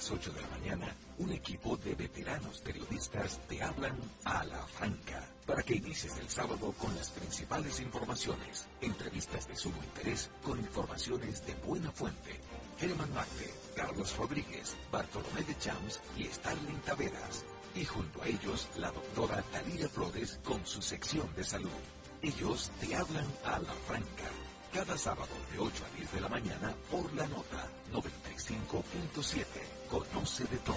Las 8 de la mañana, un equipo de veteranos periodistas te hablan a la franca para que inicies el sábado con las principales informaciones, entrevistas de sumo interés con informaciones de buena fuente. Germán Marte, Carlos Rodríguez, Bartolomé de Champs y Starling Taveras. Y junto a ellos, la doctora Talía Flores con su sección de salud. Ellos te hablan a la franca cada sábado de 8 a 10 de la mañana por la nota 95.7. Conoce de todo.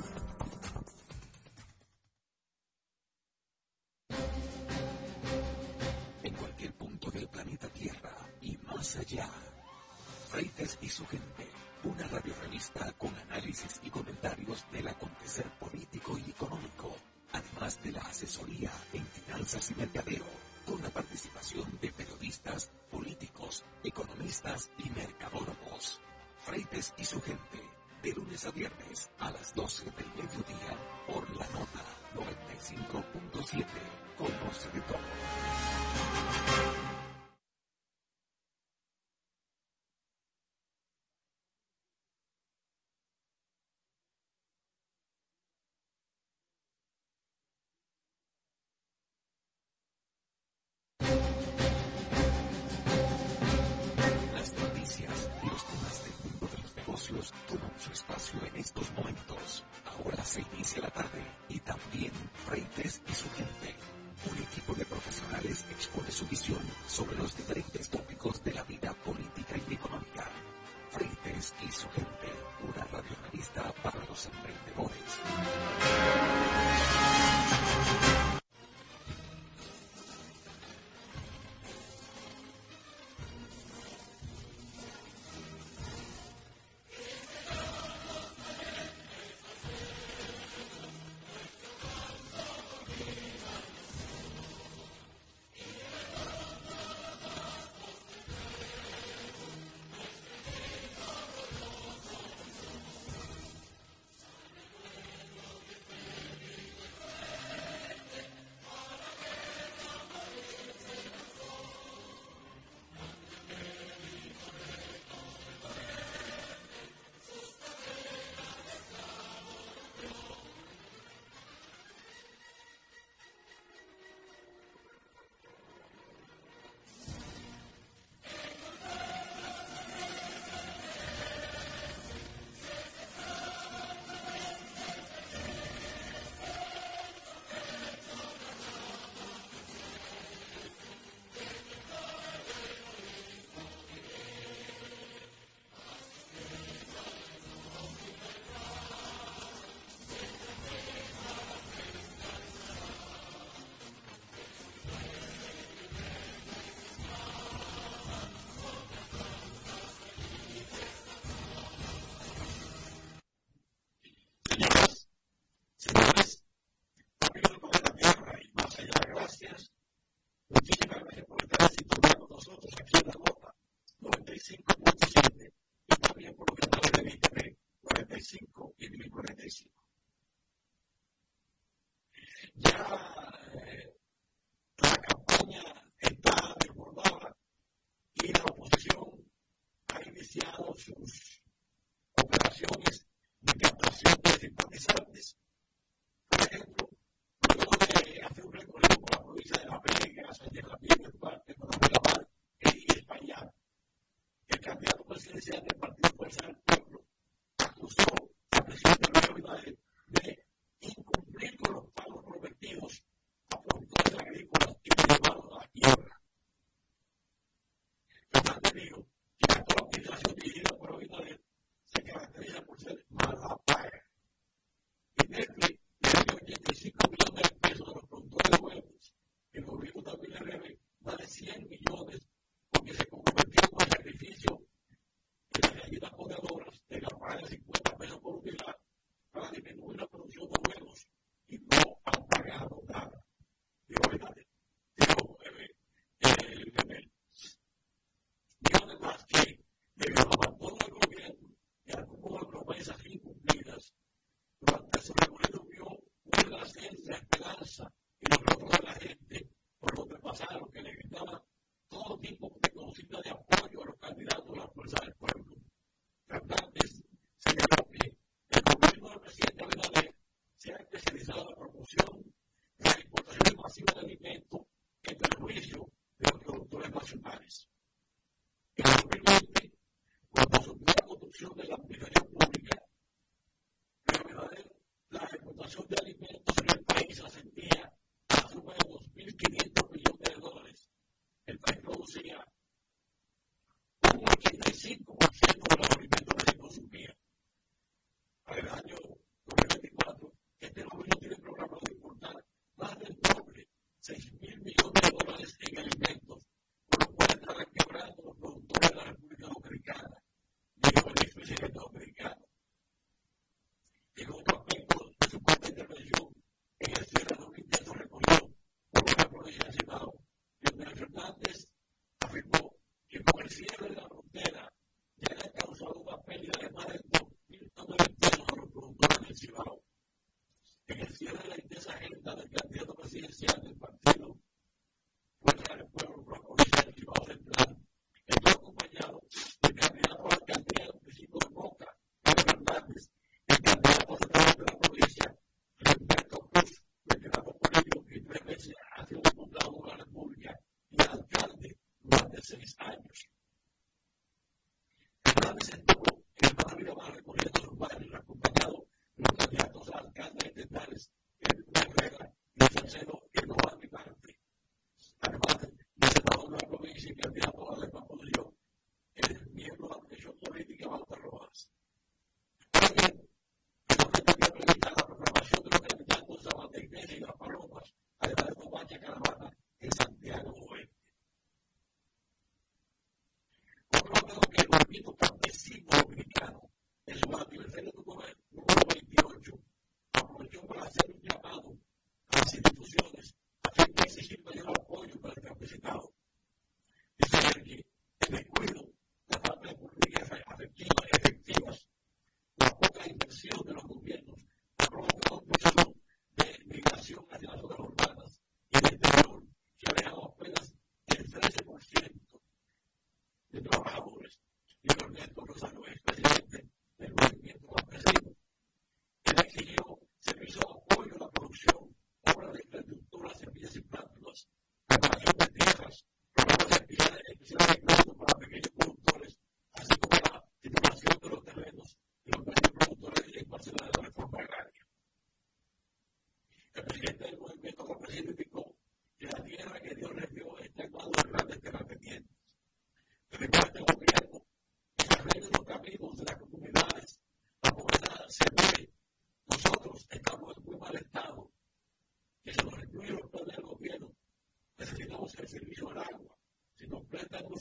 estos momentos, ahora se inicia la tarde y también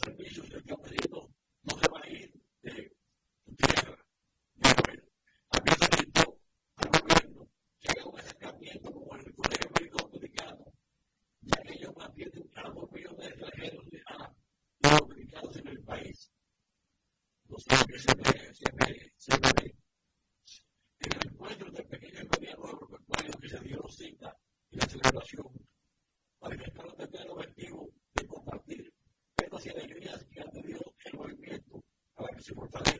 servicios que había pedido, no se va a ir de tierra. Bueno, bueno, había solicitado al gobierno que haga un acercamiento con el Colegio Médico Dominicano, ya que ellos mantienen a los millones de extranjeros de a los dominicanos en el país. No sé qué se ve, se ve, se ve. En el encuentro del pequeño gobierno de los recuerdos que se dio cita y la celebración, para que el objetivo de compartir, pero si hay Thank you.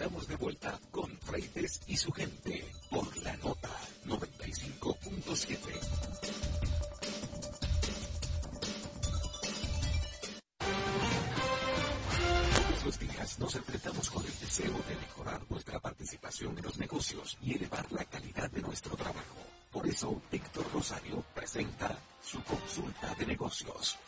Estamos de vuelta con Freites y su gente por la nota 95.7. Todos los días nos enfrentamos con el deseo de mejorar nuestra participación en los negocios y elevar la calidad de nuestro trabajo. Por eso, Héctor Rosario presenta su consulta de negocios.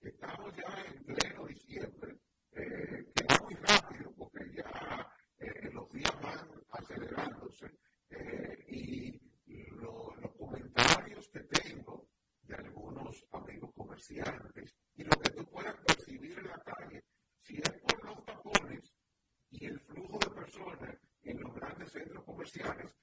estamos ya en pleno diciembre, eh, que va muy rápido porque ya eh, los días van acelerándose eh, y los comentarios que tengo de algunos amigos comerciantes y lo que tú puedas percibir en la calle, si es por los tapones y el flujo de personas en los grandes centros comerciales,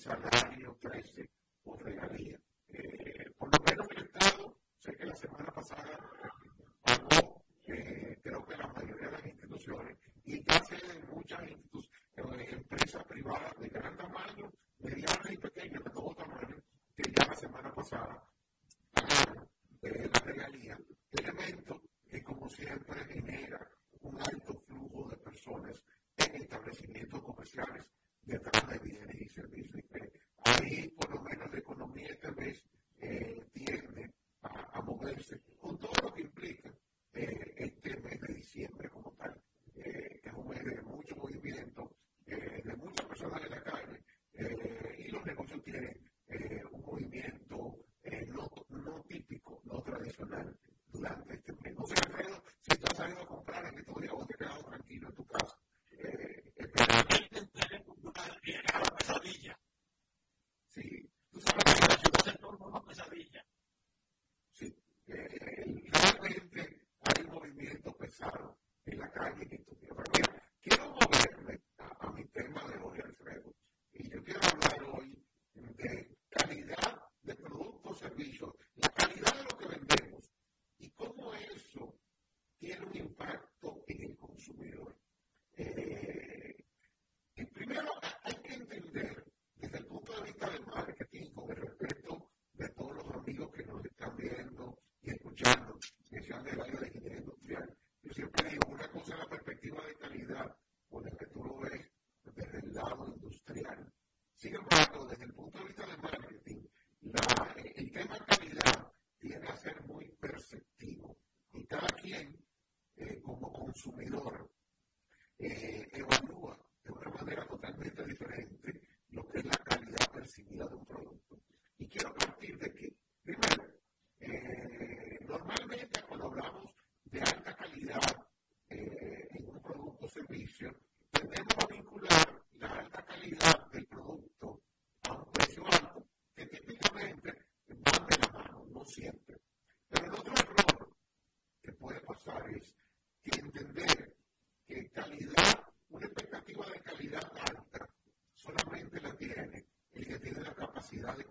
salario, precio o regalía. Eh, por lo menos en el Estado, sé que la semana pasada pagó, creo que la mayoría de las instituciones, y ya sé de muchas eh, empresas privadas de gran tamaño, medianas y pequeñas, de todo tamaño, que ya la semana pasada pagaron la regalía. Elemento que, como siempre, genera un alto flujo de personas en establecimientos comerciales detrás de Thank you. que entender que calidad, una expectativa de calidad alta, solamente la tiene el que tiene la capacidad de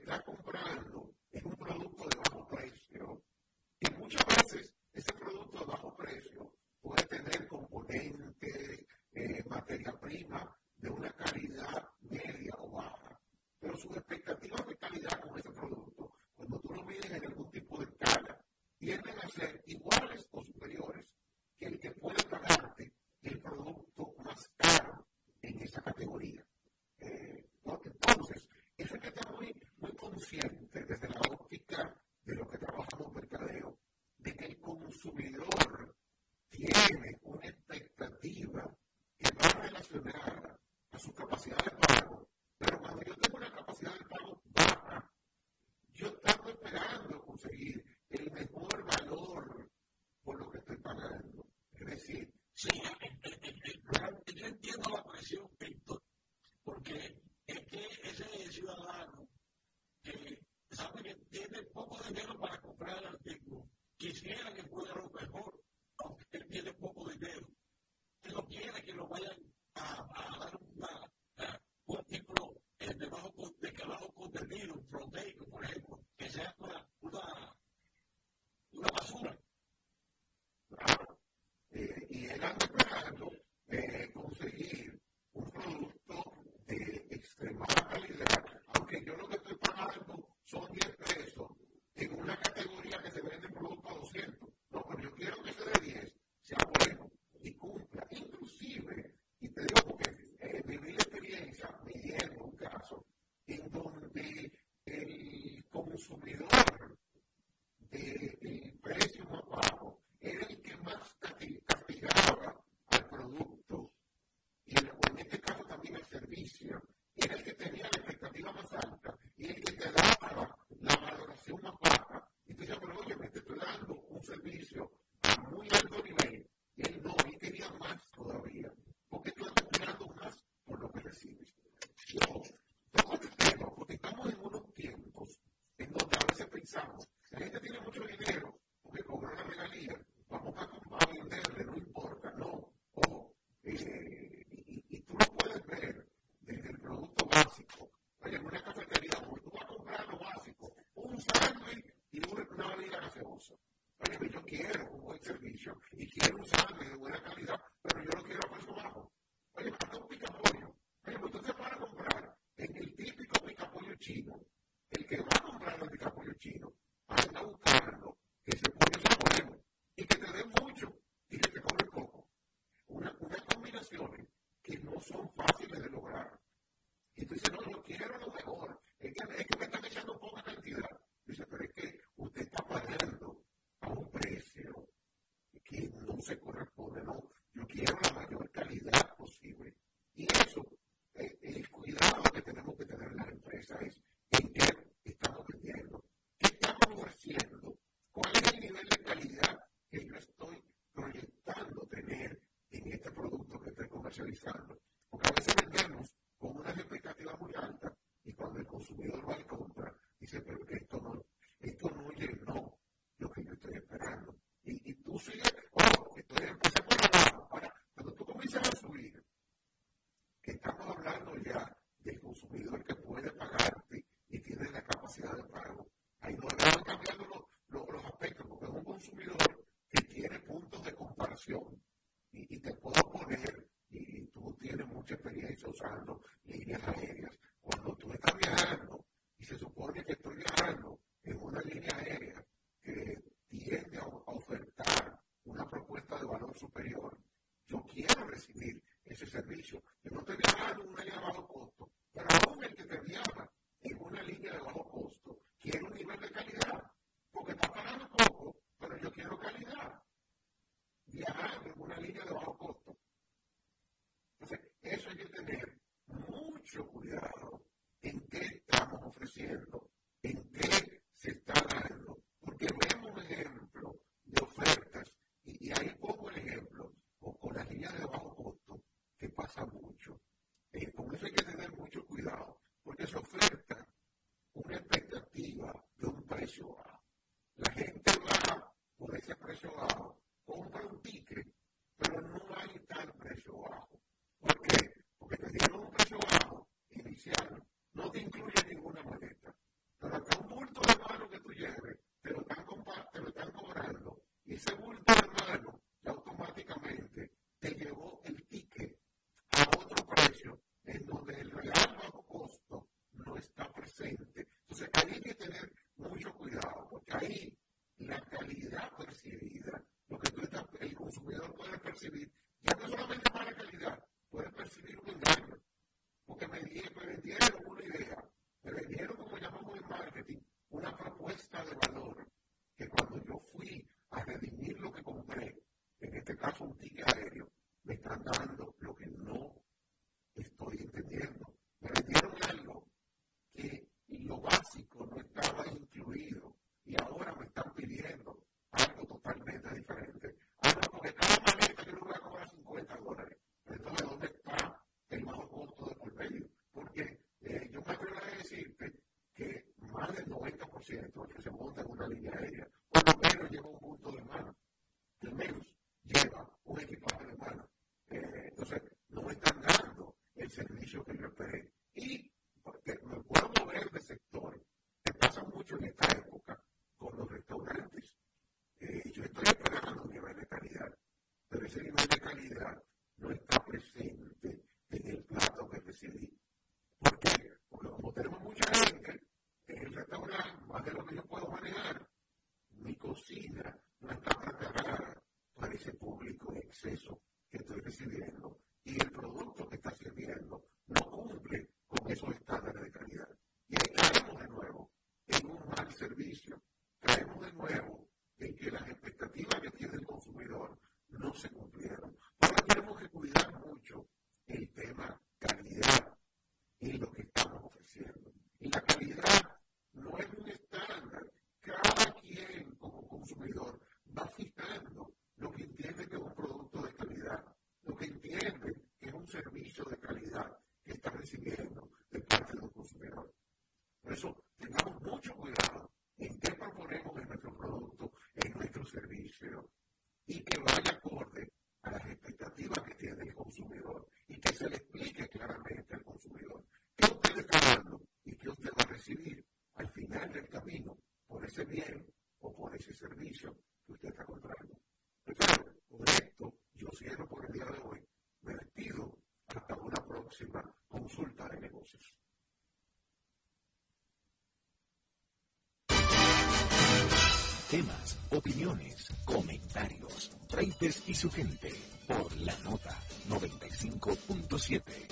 querrá comprar consciente desde la óptica Thank you. mucho dinero. شريك عنه usando líneas aéreas. Cuando tú estás viajando y se supone que estoy viajando en una línea aérea que tiende a ofertar una propuesta de valor superior, yo quiero recibir ese servicio. Yo no estoy viajando en una línea bajo Ahí hay que tener mucho cuidado, porque ahí la calidad percibida, lo que tú estás, el consumidor puede percibir, 100% que se monta en una línea aérea. Bien o por ese servicio que usted está comprando. Pero con esto yo cierro por el día de hoy. Me despido hasta una próxima consulta de negocios. Temas, opiniones, comentarios, Freites y su gente por la nota 95.7.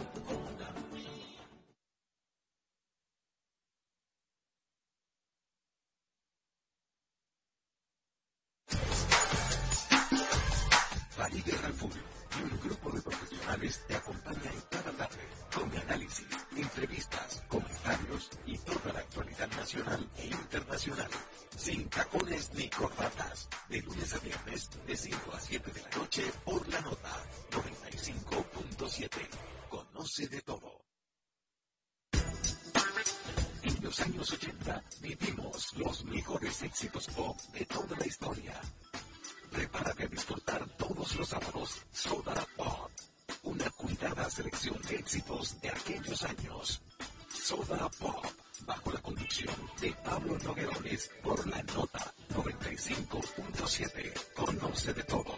Te acompaña en cada tarde con análisis, entrevistas, comentarios y toda la actualidad nacional e internacional. Sin tacones ni corbatas. De lunes a viernes, de 5 a 7 de la noche, por la nota 95.7. Conoce de todo. En los años 80 vivimos los mejores éxitos pop de toda la historia. Prepárate a disfrutar todos los sábados Soda Pop una cuidada selección de éxitos de aquellos años. Soda Pop, bajo la conducción de Pablo Noguerones por la nota 95.7. Conoce de todo.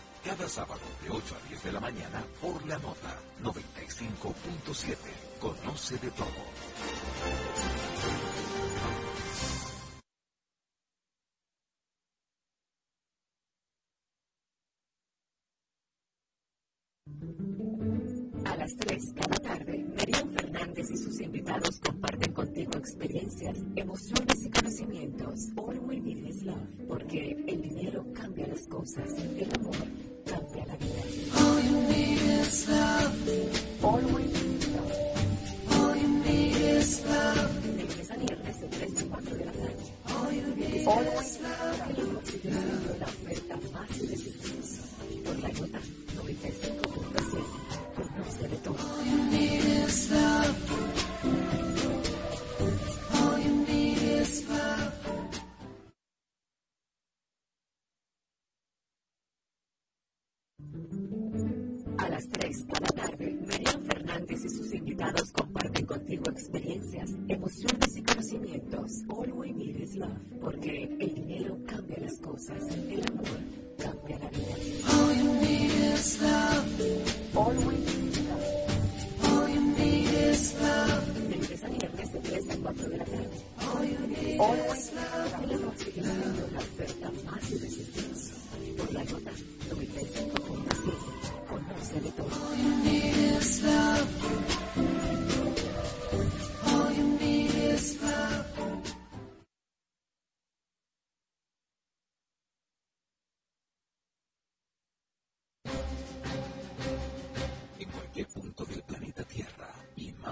Cada sábado de 8 a 10 de la mañana por la nota 95.7. Conoce de todo.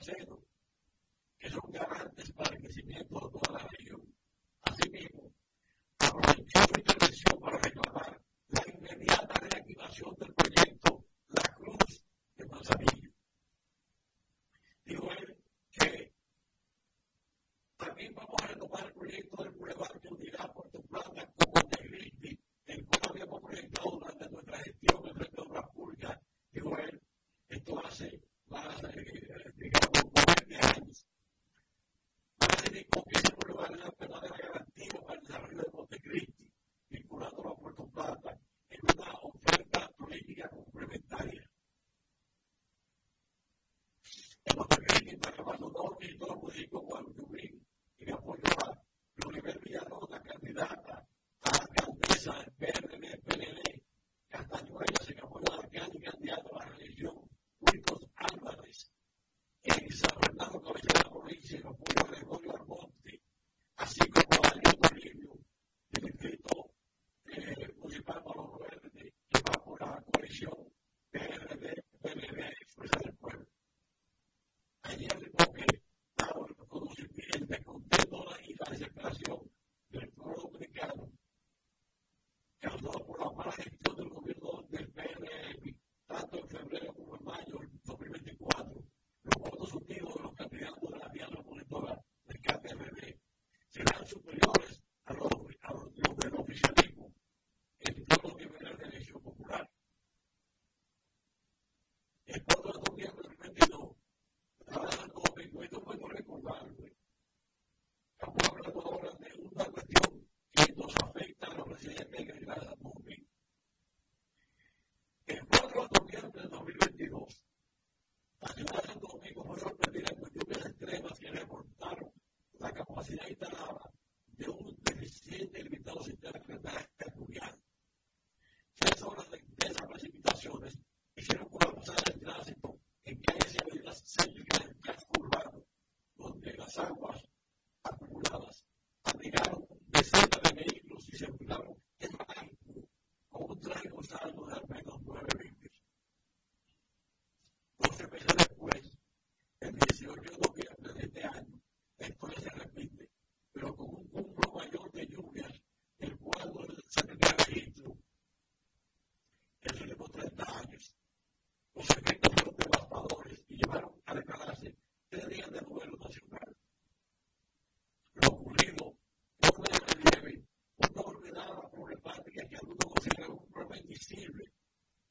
Jacob logiquement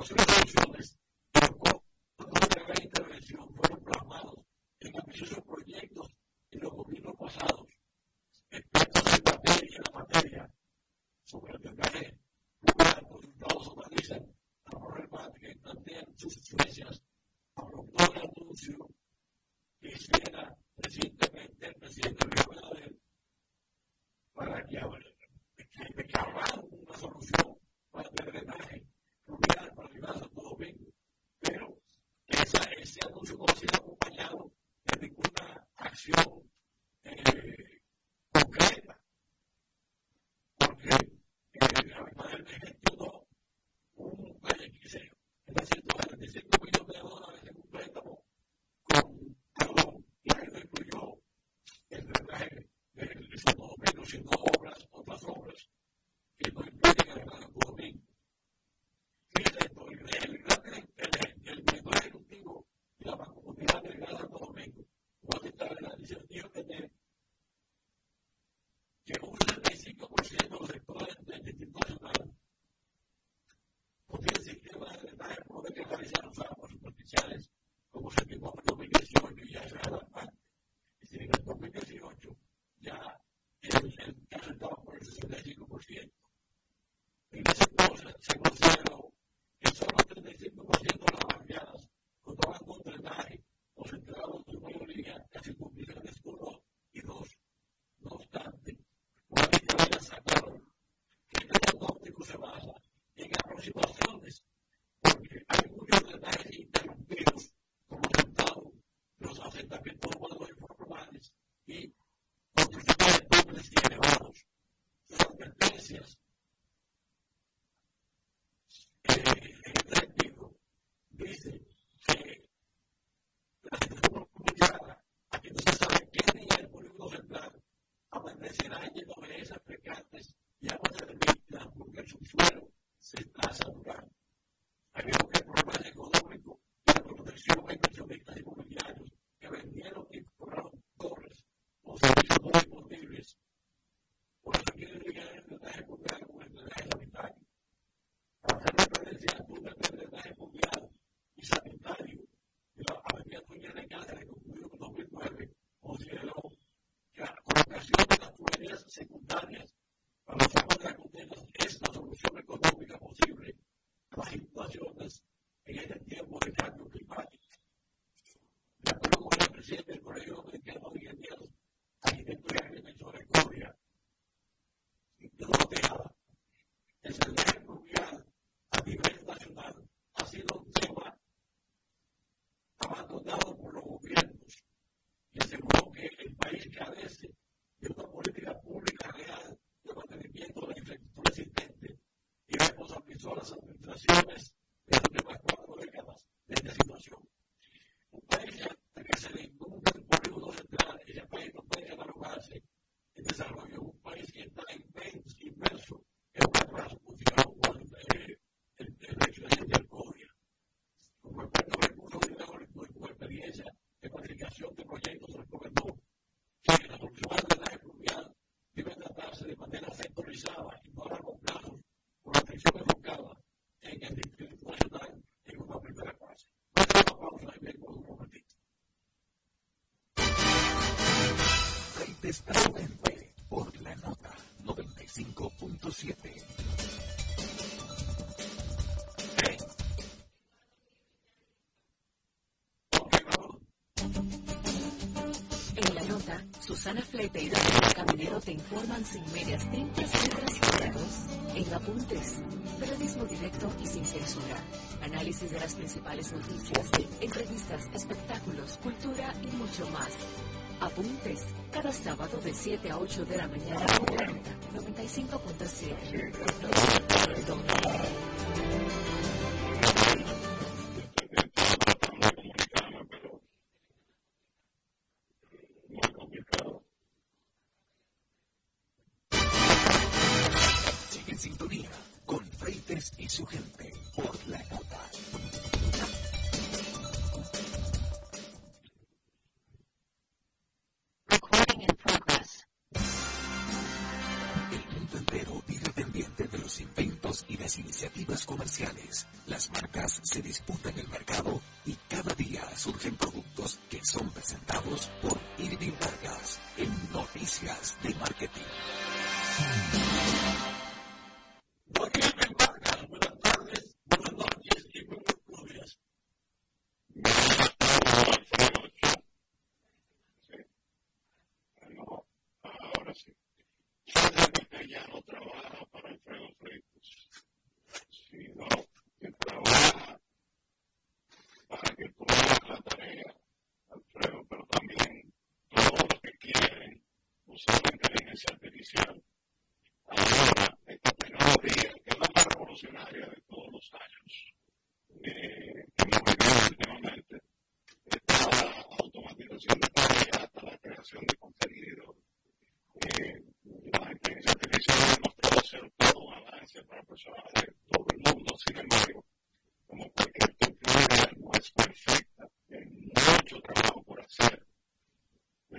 posible solución experiencia Manzana Flete y Daniel Caminero te informan sin medias tintas, letras y cuidados, en apuntes, periodismo directo y sin censura, análisis de las principales noticias, entrevistas, espectáculos, cultura y mucho más. Apuntes, cada sábado de 7 a 8 de la mañana por 95.7. Las marcas se disputan el mercado.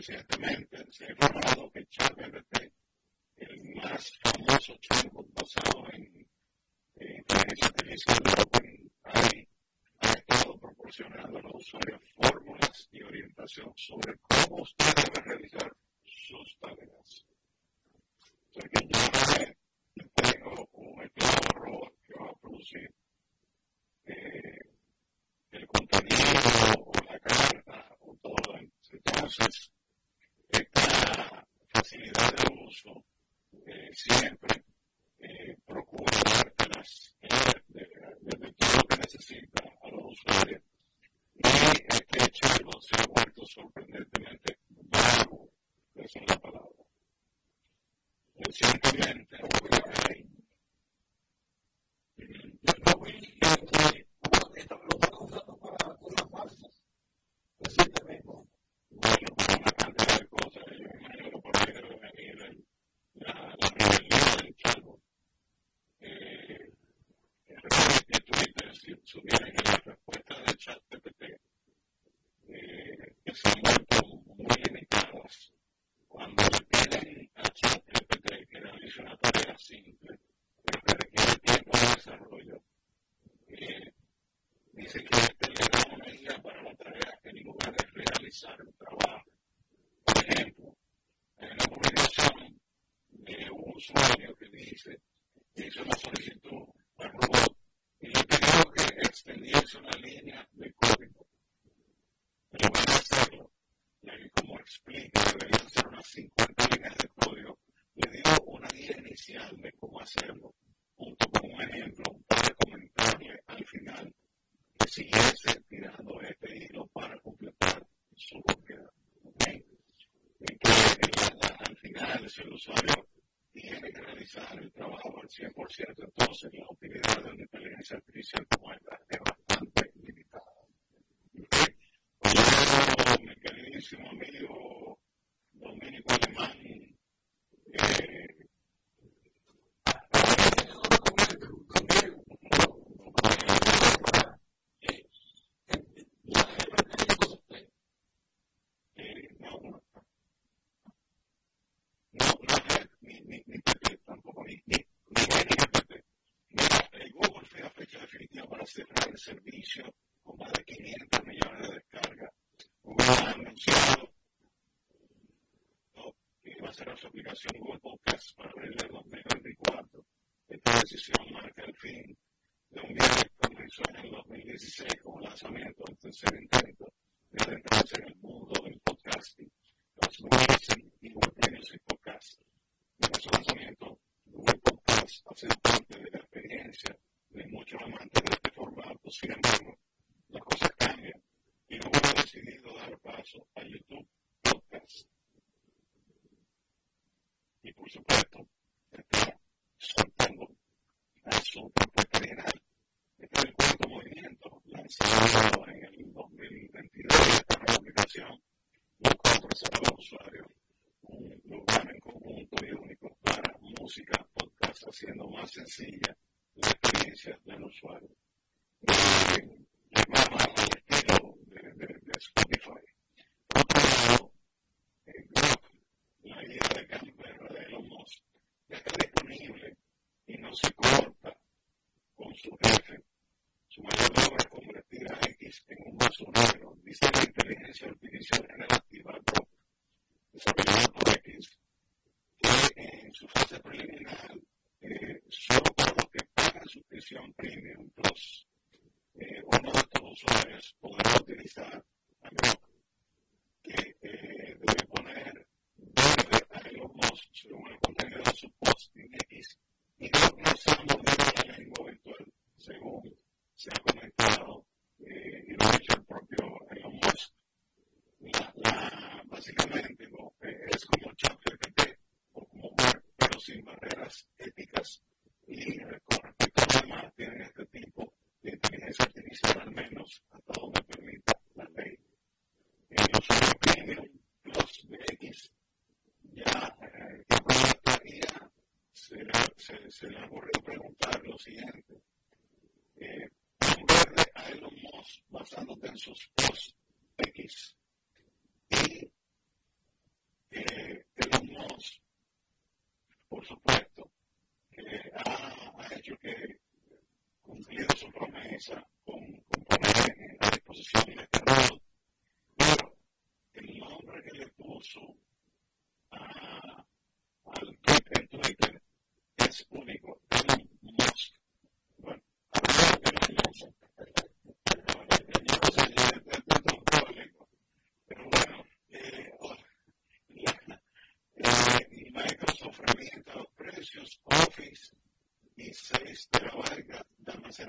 recientemente, se ha revelado que ChatGPT, el más famoso chatbot basado en eh, inteligencia artificial OpenAI, ha estado proporcionando a los usuarios fórmulas y orientación sobre cómo usted debe realizar eh, siempre. sueño que dice, hizo una solicitud al robot y le pidió que extendiese una línea de código. Pero van a hacerlo, y ahí como explica, deberían ser unas 50. realizar el trabajo al 100%, entonces las utilidades de la inteligencia artificial. el servicio con más de 500 millones de descargas. Google ha anunciado no, que va a ser su aplicación Google Podcast para abril del 2024. Esta decisión marca el fin de un viaje que comenzó en el 2016 con el lanzamiento del tercer En el 2022 esta reubicación nos ofrece a los usuarios un lugar en conjunto y único para música, podcast, haciendo más sencilla la experiencia del usuario. se le ocurrió preguntar lo siguiente. Eh, verde a Elon Musk basándote en sus posts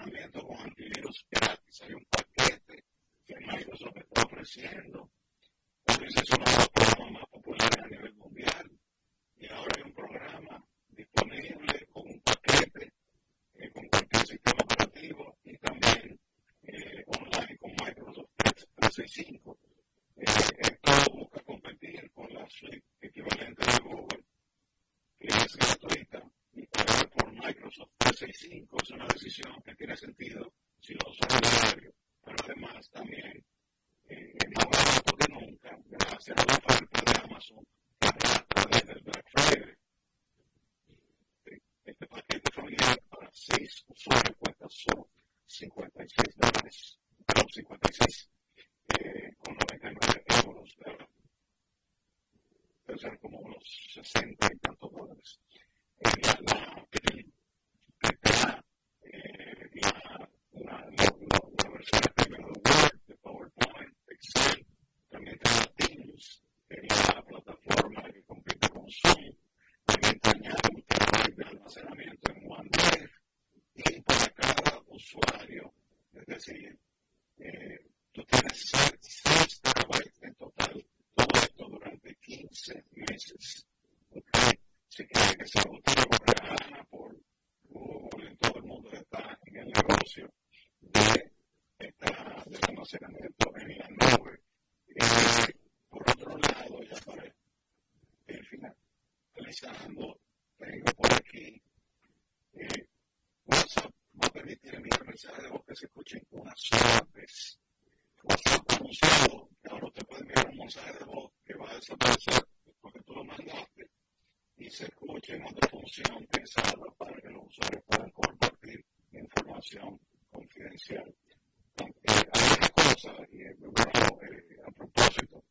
con antivirus gratis. Hay un paquete que Microsoft está ofreciendo. También es uno de los más populares a nivel mundial. Y ahora hay un programa disponible con un paquete eh, con cualquier sistema operativo y también eh, online con Microsoft 365. Eh, esto busca competir con la suite equivalente de Google, que es gratuita, y pagar por Microsoft 365 es una decisión que sentido. decir, eh, tú tienes 6 terabytes en total, todo esto durante 15 meses. ¿okay? Si quieres que sea útil, porque Ana por Google en todo el mundo está en el negocio de esta, del en la nube. Eh, por otro lado, ya para el final, realizando, tengo por aquí eh, WhatsApp. Va a permitir enviar mensajes de voz que se escuchen las artes. WhatsApp anunciado que ahora te puede enviar un mensaje de voz que va a desaparecer porque tú lo mandaste y se escuche en otra función pensada para que los usuarios puedan compartir información confidencial. Eh, hay otra cosa, y bueno, eh, a propósito,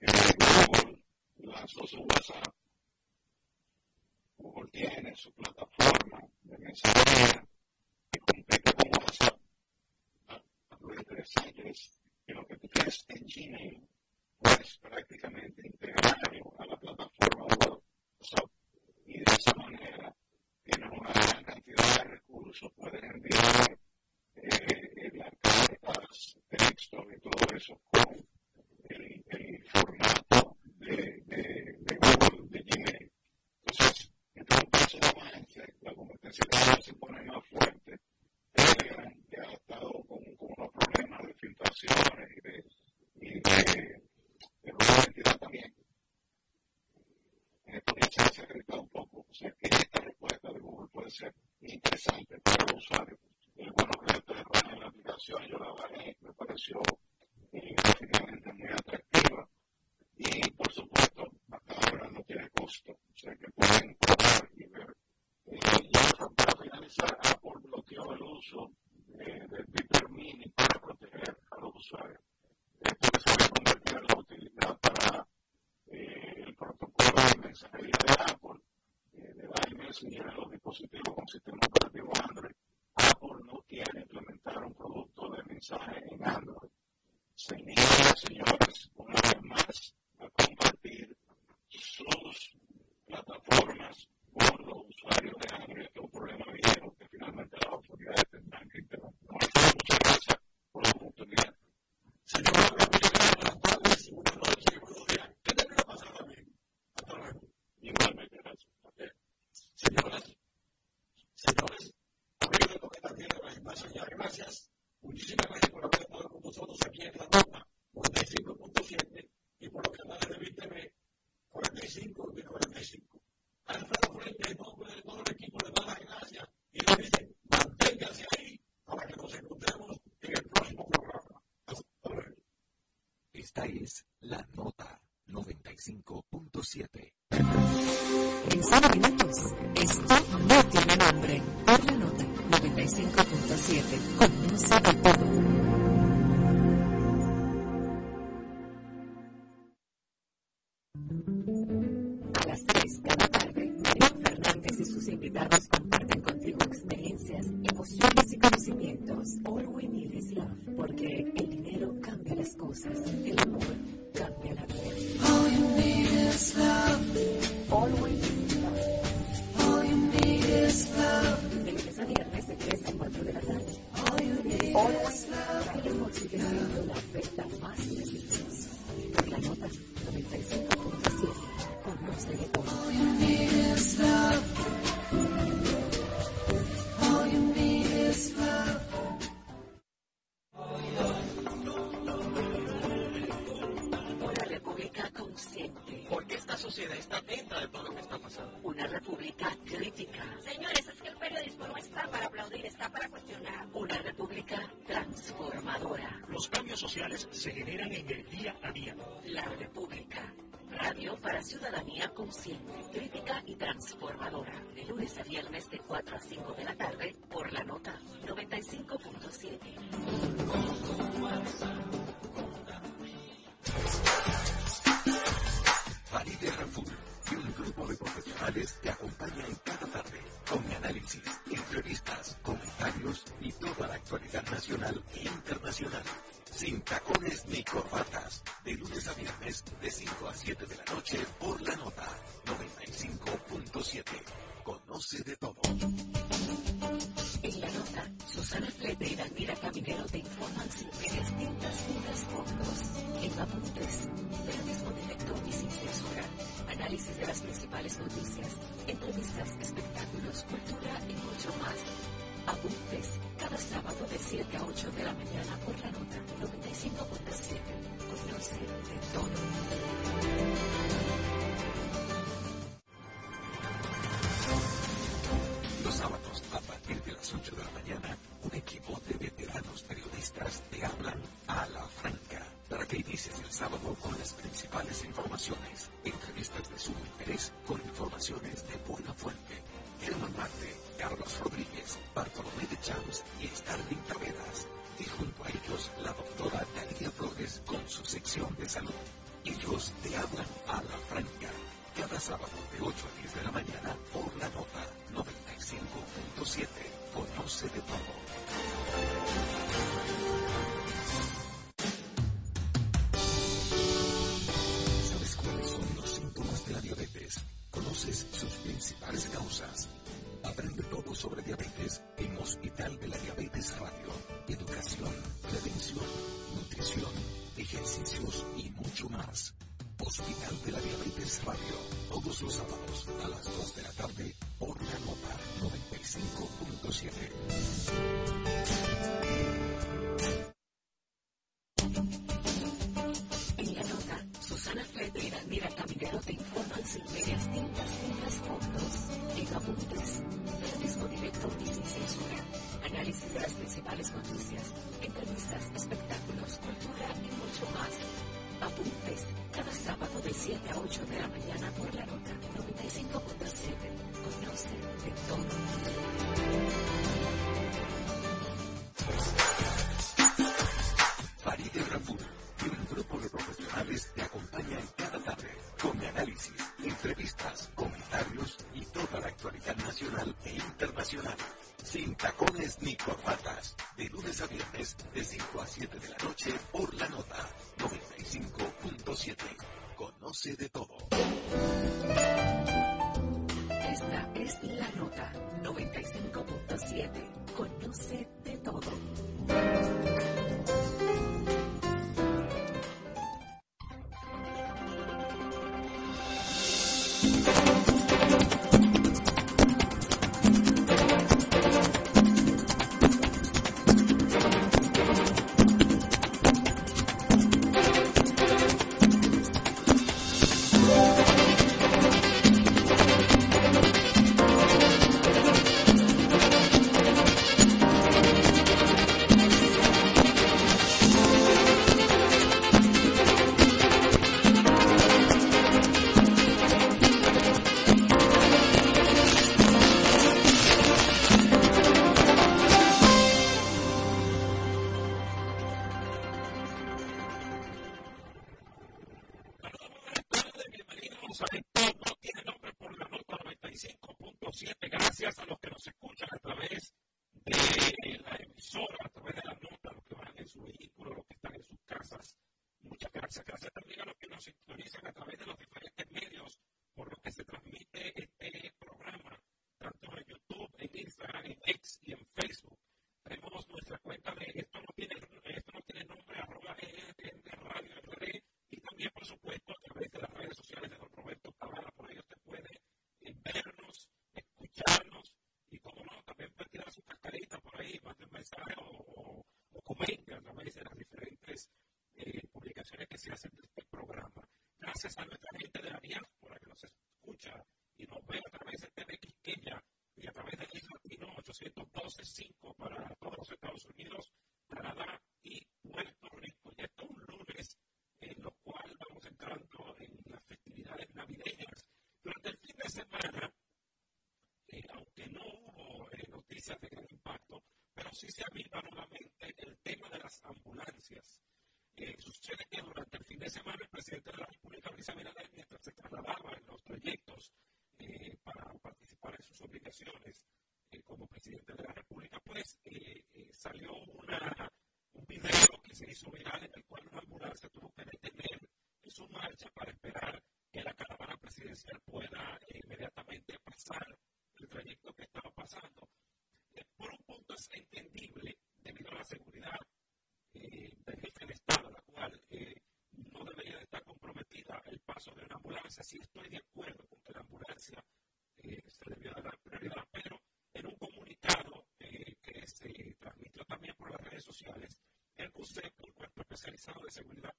Google lanzó su WhatsApp, Google tiene su plataforma de mensajería yo la bajé, me pareció eh, muy atractiva y por supuesto hasta ahora no tiene costo, o sea que pueden probar y ver. Eh, para finalizar, Apple bloqueó el uso eh, del Piper Mini para proteger a los usuarios. Esto que se había convertido en la utilidad para eh, el protocolo de mensajería de Apple, eh, de iMessage en los dispositivos con sistema operativo es la nota 95.7. En solo minutos, esto no tiene nombre. Por la nota 95.7, comienza el todo. apuntes, periodismo directo y sin censura, análisis de las principales noticias, entrevistas, espectáculos, cultura y mucho más. Apuntes cada sábado de 7 a 8 de la mañana por la se hacen este programa. Gracias a nuestra gente de la diáspora que nos escucha pueda inmediatamente pasar el trayecto que estaba pasando. Eh, por un punto es entendible debido a la seguridad eh, del jefe de Estado, la cual eh, no debería estar comprometida el paso de una ambulancia. Sí estoy de acuerdo con que la ambulancia eh, se debió dar prioridad, pero en un comunicado que se transmitió también por las redes sociales, el Consejo, el Cuerpo Especializado de Seguridad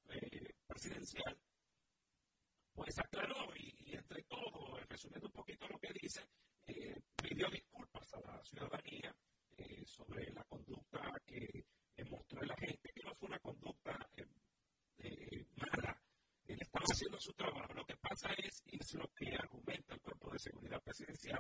taxes, you know,